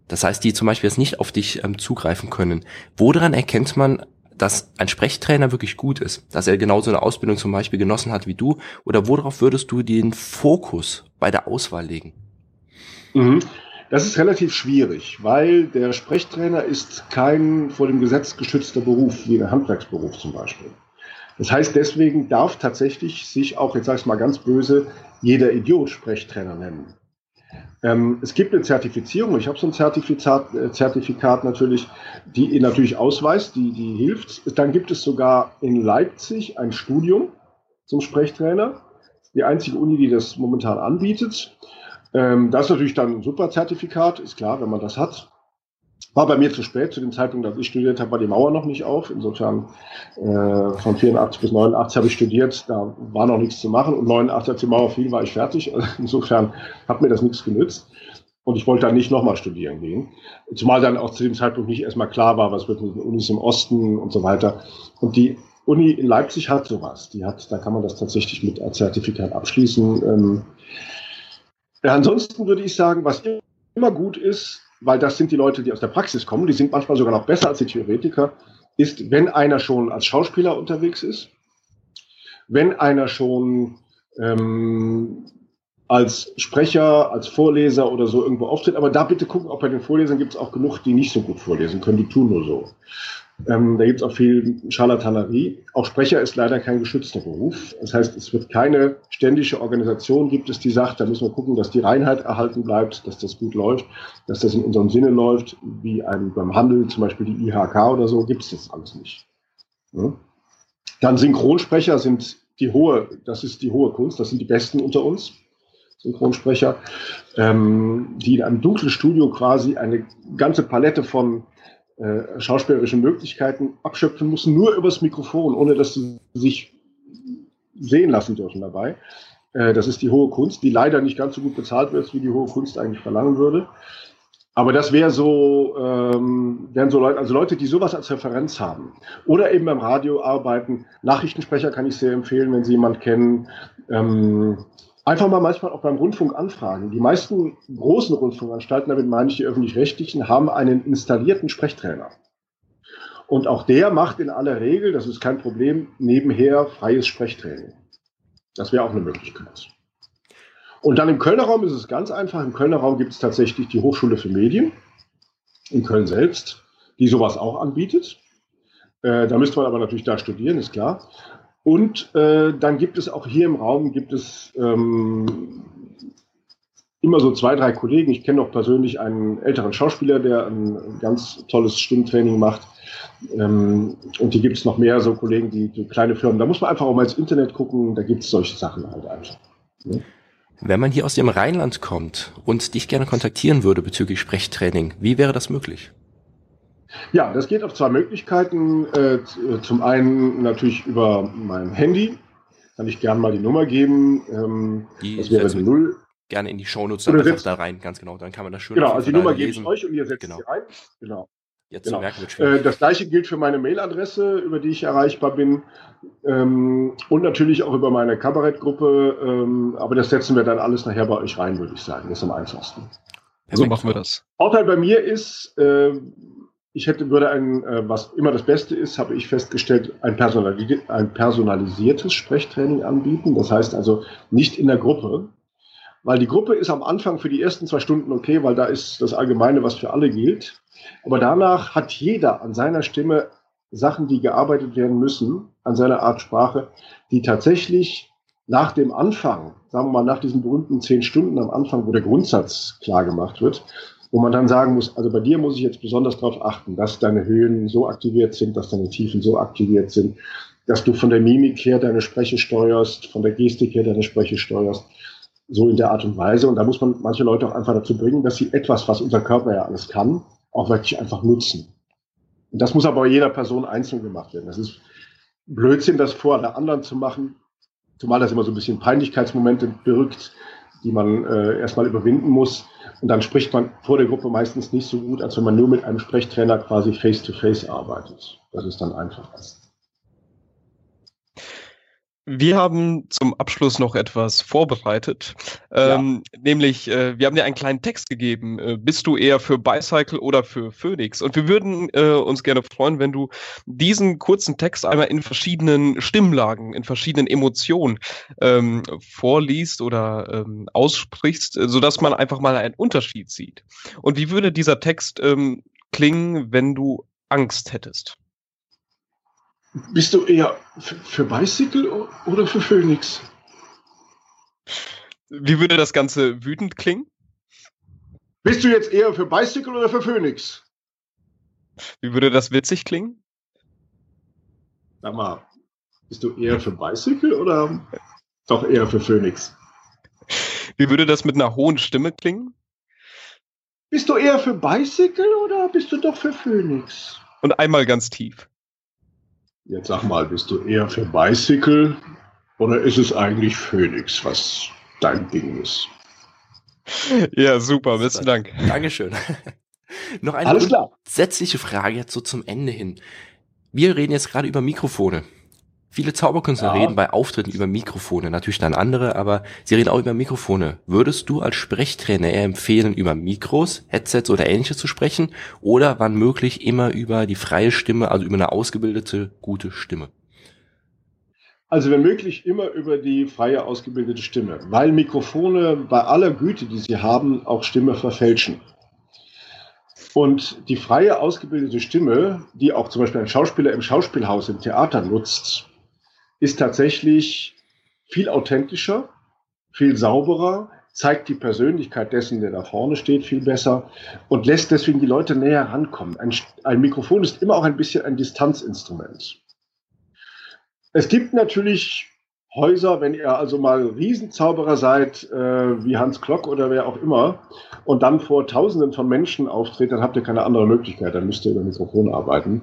S2: Das heißt, die zum Beispiel jetzt nicht auf dich ähm, zugreifen können. Woran erkennt man, dass ein Sprechtrainer wirklich gut ist? Dass er genauso eine Ausbildung zum Beispiel genossen hat wie du? Oder worauf würdest du den Fokus bei der Auswahl legen?
S3: Mhm. Das ist relativ schwierig, weil der Sprechtrainer ist kein vor dem Gesetz geschützter Beruf, wie ein Handwerksberuf zum Beispiel. Das heißt, deswegen darf tatsächlich sich auch, jetzt sage ich mal ganz böse, jeder Idiot Sprechtrainer nennen. Ähm, es gibt eine Zertifizierung, ich habe so ein Zertifikat, äh, Zertifikat natürlich, die natürlich ausweist, die, die hilft. Dann gibt es sogar in Leipzig ein Studium zum Sprechtrainer. Die einzige Uni, die das momentan anbietet. Ähm, das ist natürlich dann ein super Zertifikat, ist klar, wenn man das hat. War bei mir zu spät. Zu dem Zeitpunkt, als ich studiert habe, war die Mauer noch nicht auf. Insofern äh, von 84 bis 89 habe ich studiert. Da war noch nichts zu machen. Und 89, als die Mauer fiel, war ich fertig. [LAUGHS] Insofern hat mir das nichts genützt. Und ich wollte dann nicht nochmal studieren gehen. Zumal dann auch zu dem Zeitpunkt nicht erstmal klar war, was wird mit den Unis im Osten und so weiter. Und die Uni in Leipzig hat sowas. Die hat, da kann man das tatsächlich mit als Zertifikat abschließen. Ähm, ja, ansonsten würde ich sagen, was immer gut ist, weil das sind die Leute, die aus der Praxis kommen, die sind manchmal sogar noch besser als die Theoretiker, ist, wenn einer schon als Schauspieler unterwegs ist, wenn einer schon ähm, als Sprecher, als Vorleser oder so irgendwo auftritt. Aber da bitte gucken, auch bei den Vorlesern gibt es auch genug, die nicht so gut vorlesen können, die tun nur so. Ähm, da gibt es auch viel Scharlatanerie. Auch Sprecher ist leider kein geschützter Beruf. Das heißt, es wird keine ständige Organisation gibt es, die sagt, da müssen wir gucken, dass die Reinheit erhalten bleibt, dass das gut läuft, dass das in unserem Sinne läuft, wie ein, beim Handel, zum Beispiel die IHK oder so, gibt es das alles nicht. Ja? Dann Synchronsprecher sind die hohe, das ist die hohe Kunst, das sind die Besten unter uns. Synchronsprecher, ähm, die in einem dunklen Studio quasi eine ganze Palette von äh, schauspielerischen Möglichkeiten abschöpfen müssen, nur übers Mikrofon, ohne dass sie sich sehen lassen dürfen dabei. Äh, das ist die hohe Kunst, die leider nicht ganz so gut bezahlt wird, wie die hohe Kunst eigentlich verlangen würde. Aber das wäre so, ähm, wären so Leute, also Leute, die sowas als Referenz haben. Oder eben beim Radio arbeiten. Nachrichtensprecher kann ich sehr empfehlen, wenn Sie jemand kennen. Ähm, einfach mal manchmal auch beim Rundfunk anfragen. Die meisten großen Rundfunkanstalten, damit meine ich die öffentlich-rechtlichen, haben einen installierten Sprechtrainer. Und auch der macht in aller Regel, das ist kein Problem, nebenher freies Sprechtraining. Das wäre auch eine Möglichkeit. Und dann im Kölner Raum ist es ganz einfach. Im Kölner Raum gibt es tatsächlich die Hochschule für Medien in Köln selbst, die sowas auch anbietet. Äh, da müsste man aber natürlich da studieren, ist klar. Und äh, dann gibt es auch hier im Raum gibt es ähm, immer so zwei, drei Kollegen. Ich kenne auch persönlich einen älteren Schauspieler, der ein ganz tolles Stimmtraining macht. Ähm, und hier gibt es noch mehr so Kollegen, die, die kleine Firmen. Da muss man einfach auch mal ins Internet gucken, da gibt es solche Sachen halt einfach.
S2: Ne? Wenn man hier aus dem Rheinland kommt und dich gerne kontaktieren würde bezüglich Sprechtraining, wie wäre das möglich?
S3: Ja, das geht auf zwei Möglichkeiten. Äh, zum einen natürlich über mein Handy. Kann ich gerne mal die Nummer geben.
S2: Ähm, die das wäre die Null. Gerne in die Shownotes dann einfach da rein, ganz genau. Dann kann man das schön
S3: Genau, also die Nummer gebe ich euch und ihr setzt genau. sie rein. Genau. Jetzt genau. Äh, das gleiche gilt für meine Mailadresse, über die ich erreichbar bin. Ähm, und natürlich auch über meine Kabarettgruppe. Ähm, aber das setzen wir dann alles nachher bei euch rein, würde ich sagen. Das ist am einfachsten.
S1: So machen wir das.
S3: Vorteil bei mir ist, äh, ich hätte, würde ein, äh, was immer das Beste ist, habe ich festgestellt, ein, personali ein personalisiertes Sprechtraining anbieten. Das heißt also nicht in der Gruppe, weil die Gruppe ist am Anfang für die ersten zwei Stunden okay, weil da ist das Allgemeine, was für alle gilt. Aber danach hat jeder an seiner Stimme Sachen, die gearbeitet werden müssen, an seiner Art Sprache, die tatsächlich nach dem Anfang, sagen wir mal nach diesen berühmten zehn Stunden am Anfang, wo der Grundsatz klar gemacht wird, wo man dann sagen muss, also bei dir muss ich jetzt besonders darauf achten, dass deine Höhen so aktiviert sind, dass deine Tiefen so aktiviert sind, dass du von der Mimik her deine Spreche steuerst, von der Gestik her deine Spreche steuerst, so in der Art und Weise. Und da muss man manche Leute auch einfach dazu bringen, dass sie etwas, was unser Körper ja alles kann, auch wirklich einfach nutzen. Und das muss aber bei jeder Person einzeln gemacht werden. Das ist Blödsinn, das vor einer anderen zu machen, zumal das immer so ein bisschen Peinlichkeitsmomente birgt, die man äh, erstmal überwinden muss. Und dann spricht man vor der Gruppe meistens nicht so gut, als wenn man nur mit einem Sprechtrainer quasi face-to-face -face arbeitet. Das ist dann einfach.
S1: Wir haben zum Abschluss noch etwas vorbereitet, ähm, ja. nämlich äh, wir haben dir einen kleinen Text gegeben. Äh, bist du eher für Bicycle oder für Phoenix? Und wir würden äh, uns gerne freuen, wenn du diesen kurzen Text einmal in verschiedenen Stimmlagen, in verschiedenen Emotionen ähm, vorliest oder ähm, aussprichst, äh, sodass man einfach mal einen Unterschied sieht. Und wie würde dieser Text ähm, klingen, wenn du Angst hättest?
S3: Bist du eher für Bicycle oder für Phoenix?
S1: Wie würde das Ganze wütend klingen?
S3: Bist du jetzt eher für Bicycle oder für Phoenix?
S1: Wie würde das witzig klingen?
S3: Sag mal, bist du eher für Bicycle oder doch eher für Phoenix?
S1: Wie würde das mit einer hohen Stimme klingen?
S3: Bist du eher für Bicycle oder bist du doch für Phoenix?
S1: Und einmal ganz tief.
S3: Jetzt sag mal, bist du eher für Bicycle oder ist es eigentlich Phoenix, was dein Ding ist?
S1: Ja, super, besten Dank. [LAUGHS]
S2: Dankeschön. [LAUGHS] Noch eine grundsätzliche Frage jetzt so zum Ende hin. Wir reden jetzt gerade über Mikrofone. Viele Zauberkünstler ja. reden bei Auftritten über Mikrofone, natürlich dann andere, aber sie reden auch über Mikrofone. Würdest du als Sprechtrainer eher empfehlen, über Mikros, Headsets oder ähnliches zu sprechen oder wann möglich immer über die freie Stimme, also über eine ausgebildete, gute Stimme?
S3: Also wenn möglich immer über die freie ausgebildete Stimme, weil Mikrofone bei aller Güte, die sie haben, auch Stimme verfälschen. Und die freie ausgebildete Stimme, die auch zum Beispiel ein Schauspieler im Schauspielhaus, im Theater nutzt, ist tatsächlich viel authentischer, viel sauberer, zeigt die Persönlichkeit dessen, der da vorne steht, viel besser und lässt deswegen die Leute näher rankommen. Ein, ein Mikrofon ist immer auch ein bisschen ein Distanzinstrument. Es gibt natürlich Häuser, wenn ihr also mal Riesenzauberer seid, äh, wie Hans Klock oder wer auch immer, und dann vor Tausenden von Menschen auftritt, dann habt ihr keine andere Möglichkeit, dann müsst ihr über Mikrofon arbeiten.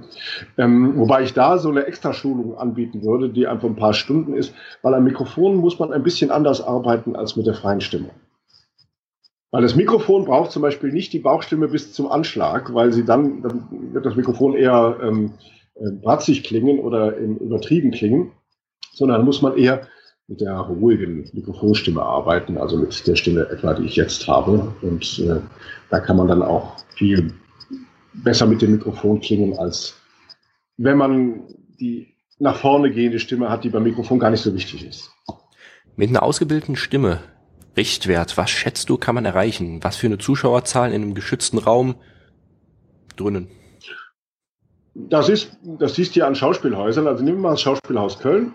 S3: Ähm, wobei ich da so eine Extraschulung anbieten würde, die einfach ein paar Stunden ist, weil am Mikrofon muss man ein bisschen anders arbeiten als mit der freien Stimme. Weil das Mikrofon braucht zum Beispiel nicht die Bauchstimme bis zum Anschlag, weil sie dann, dann wird das Mikrofon eher ähm, äh, bratzig klingen oder ähm, übertrieben klingen sondern muss man eher mit der ruhigen Mikrofonstimme arbeiten, also mit der Stimme etwa, die ich jetzt habe. Und äh, da kann man dann auch viel besser mit dem Mikrofon klingen, als wenn man die nach vorne gehende Stimme hat, die beim Mikrofon gar nicht so wichtig ist.
S2: Mit einer ausgebildeten Stimme, Richtwert, was schätzt du, kann man erreichen? Was für eine Zuschauerzahl in einem geschützten Raum drinnen?
S3: Das ist, das siehst du ja an Schauspielhäusern. Also nehmen wir mal das Schauspielhaus Köln.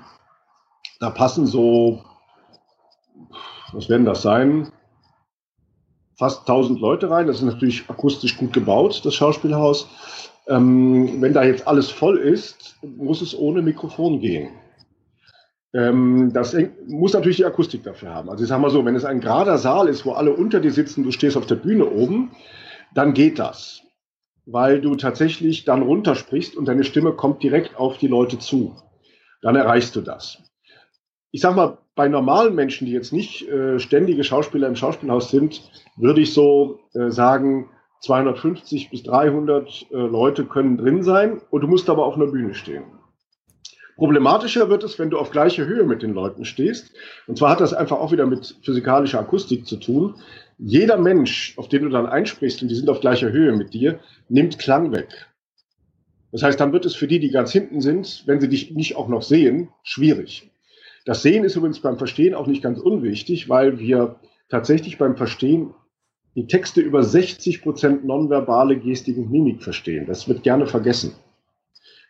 S3: Da passen so, was werden das sein? Fast 1000 Leute rein. Das ist natürlich akustisch gut gebaut, das Schauspielhaus. Ähm, wenn da jetzt alles voll ist, muss es ohne Mikrofon gehen. Ähm, das muss natürlich die Akustik dafür haben. Also ich sage mal so, wenn es ein gerader Saal ist, wo alle unter dir sitzen, du stehst auf der Bühne oben, dann geht das. Weil du tatsächlich dann runtersprichst und deine Stimme kommt direkt auf die Leute zu. Dann erreichst du das ich sag mal, bei normalen Menschen, die jetzt nicht äh, ständige Schauspieler im Schauspielhaus sind, würde ich so äh, sagen, 250 bis 300 äh, Leute können drin sein und du musst aber auf einer Bühne stehen. Problematischer wird es, wenn du auf gleicher Höhe mit den Leuten stehst. Und zwar hat das einfach auch wieder mit physikalischer Akustik zu tun. Jeder Mensch, auf den du dann einsprichst und die sind auf gleicher Höhe mit dir, nimmt Klang weg. Das heißt, dann wird es für die, die ganz hinten sind, wenn sie dich nicht auch noch sehen, schwierig. Das Sehen ist übrigens beim Verstehen auch nicht ganz unwichtig, weil wir tatsächlich beim Verstehen die Texte über 60 Prozent nonverbale Gestik und Mimik verstehen. Das wird gerne vergessen.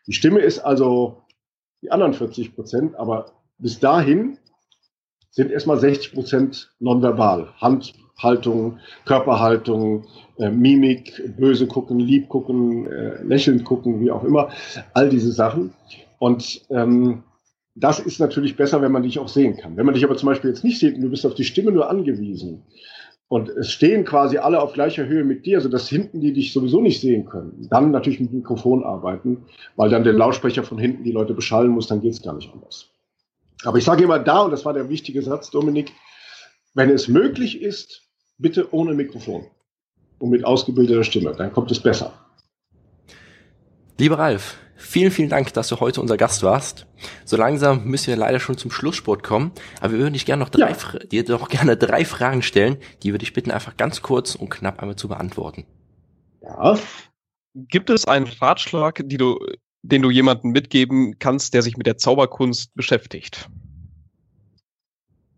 S3: Die Stimme ist also die anderen 40 Prozent, aber bis dahin sind erstmal 60 Prozent nonverbal. Handhaltung, Körperhaltung, äh, Mimik, böse gucken, lieb gucken, äh, lächelnd gucken, wie auch immer. All diese Sachen. Und ähm, das ist natürlich besser, wenn man dich auch sehen kann. Wenn man dich aber zum Beispiel jetzt nicht sieht und du bist auf die Stimme nur angewiesen und es stehen quasi alle auf gleicher Höhe mit dir, sodass hinten die dich sowieso nicht sehen können, dann natürlich mit Mikrofon arbeiten, weil dann der Lautsprecher von hinten die Leute beschallen muss, dann geht es gar nicht anders. Aber ich sage immer da, und das war der wichtige Satz, Dominik, wenn es möglich ist, bitte ohne Mikrofon und mit ausgebildeter Stimme, dann kommt es besser.
S2: Lieber Ralf, Vielen, vielen Dank, dass du heute unser Gast warst. So langsam müssen wir leider schon zum Schlusssport kommen, aber wir würden dich gerne noch drei, ja. dir doch gerne drei Fragen stellen, die würde ich bitten, einfach ganz kurz und knapp einmal zu beantworten.
S1: Ja. Gibt es einen Ratschlag, die du, den du jemandem mitgeben kannst, der sich mit der Zauberkunst beschäftigt?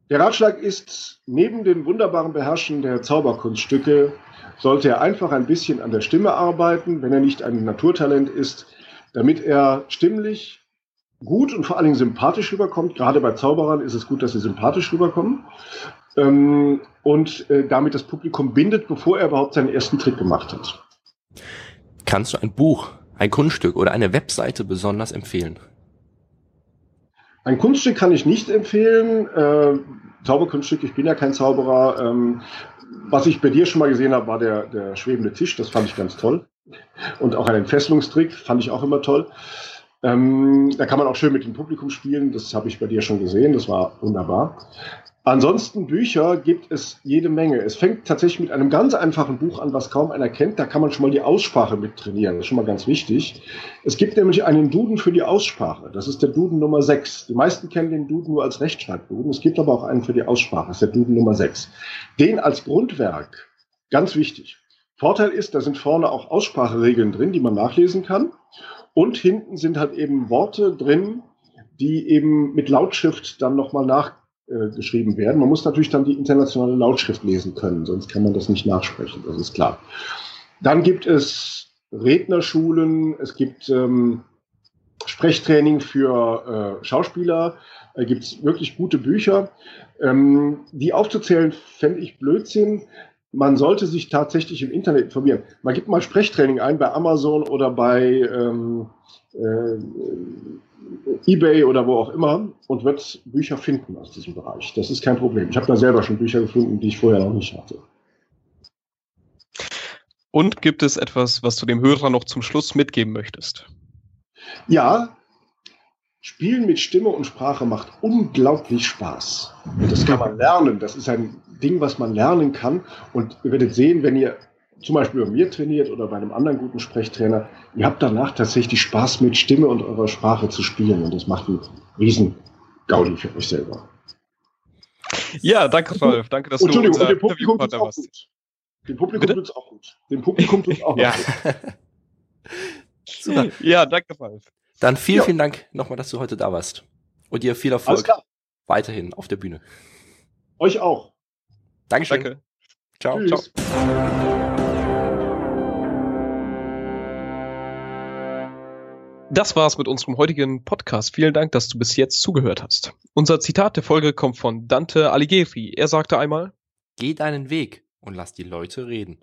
S3: Der Ratschlag ist, neben dem wunderbaren Beherrschen der Zauberkunststücke sollte er einfach ein bisschen an der Stimme arbeiten, wenn er nicht ein Naturtalent ist, damit er stimmlich gut und vor allen Dingen sympathisch rüberkommt. Gerade bei Zauberern ist es gut, dass sie sympathisch rüberkommen ähm, und äh, damit das Publikum bindet, bevor er überhaupt seinen ersten Trick gemacht hat.
S2: Kannst du ein Buch, ein Kunststück oder eine Webseite besonders empfehlen?
S3: Ein Kunststück kann ich nicht empfehlen. Äh, Zauberkunststück, ich bin ja kein Zauberer. Ähm, was ich bei dir schon mal gesehen habe, war der, der schwebende Tisch. Das fand ich ganz toll. Und auch einen Fesselungstrick fand ich auch immer toll. Ähm, da kann man auch schön mit dem Publikum spielen. Das habe ich bei dir schon gesehen. Das war wunderbar. Ansonsten Bücher gibt es jede Menge. Es fängt tatsächlich mit einem ganz einfachen Buch an, was kaum einer kennt. Da kann man schon mal die Aussprache mit trainieren. Das ist schon mal ganz wichtig. Es gibt nämlich einen Duden für die Aussprache. Das ist der Duden Nummer 6. Die meisten kennen den Duden nur als Rechtschreibduden. Es gibt aber auch einen für die Aussprache. Das ist der Duden Nummer 6. Den als Grundwerk, ganz wichtig. Vorteil ist, da sind vorne auch Ausspracheregeln drin, die man nachlesen kann. Und hinten sind halt eben Worte drin, die eben mit Lautschrift dann nochmal nach äh, geschrieben werden. Man muss natürlich dann die internationale Lautschrift lesen können, sonst kann man das nicht nachsprechen, das ist klar. Dann gibt es Rednerschulen, es gibt ähm, Sprechtraining für äh, Schauspieler, da gibt es wirklich gute Bücher. Ähm, die aufzuzählen, fände ich Blödsinn. Man sollte sich tatsächlich im Internet informieren. Man gibt mal Sprechtraining ein bei Amazon oder bei ähm, äh, eBay oder wo auch immer und wird Bücher finden aus diesem Bereich. Das ist kein Problem. Ich habe da selber schon Bücher gefunden, die ich vorher noch nicht hatte.
S1: Und gibt es etwas, was du dem Hörer noch zum Schluss mitgeben möchtest?
S3: Ja, Spielen mit Stimme und Sprache macht unglaublich Spaß. Und das kann man lernen. Das ist ein Ding, was man lernen kann. Und ihr werdet sehen, wenn ihr zum Beispiel bei mir trainiert oder bei einem anderen guten Sprechtrainer, ihr habt danach tatsächlich Spaß mit Stimme und eurer Sprache zu spielen und das macht einen riesen Gaudi für euch selber.
S1: Ja, danke Rolf, danke, dass Entschuldigung, du unser
S3: dem Publikum tut's auch gut. Dem Publikum tut es auch [LAUGHS] gut. Dem Publikum tut es auch ja. gut. [LAUGHS]
S2: Super. Ja, danke Rolf. Dann vielen, ja. vielen Dank nochmal, dass du heute da warst. Und dir viel Erfolg weiterhin auf der Bühne.
S3: Euch auch.
S2: Dankeschön. Danke. Ciao. Tschüss. Ciao.
S1: Das war's mit unserem heutigen Podcast. Vielen Dank, dass du bis jetzt zugehört hast. Unser Zitat der Folge kommt von Dante Alighieri. Er sagte einmal,
S2: Geh deinen Weg und lass die Leute reden.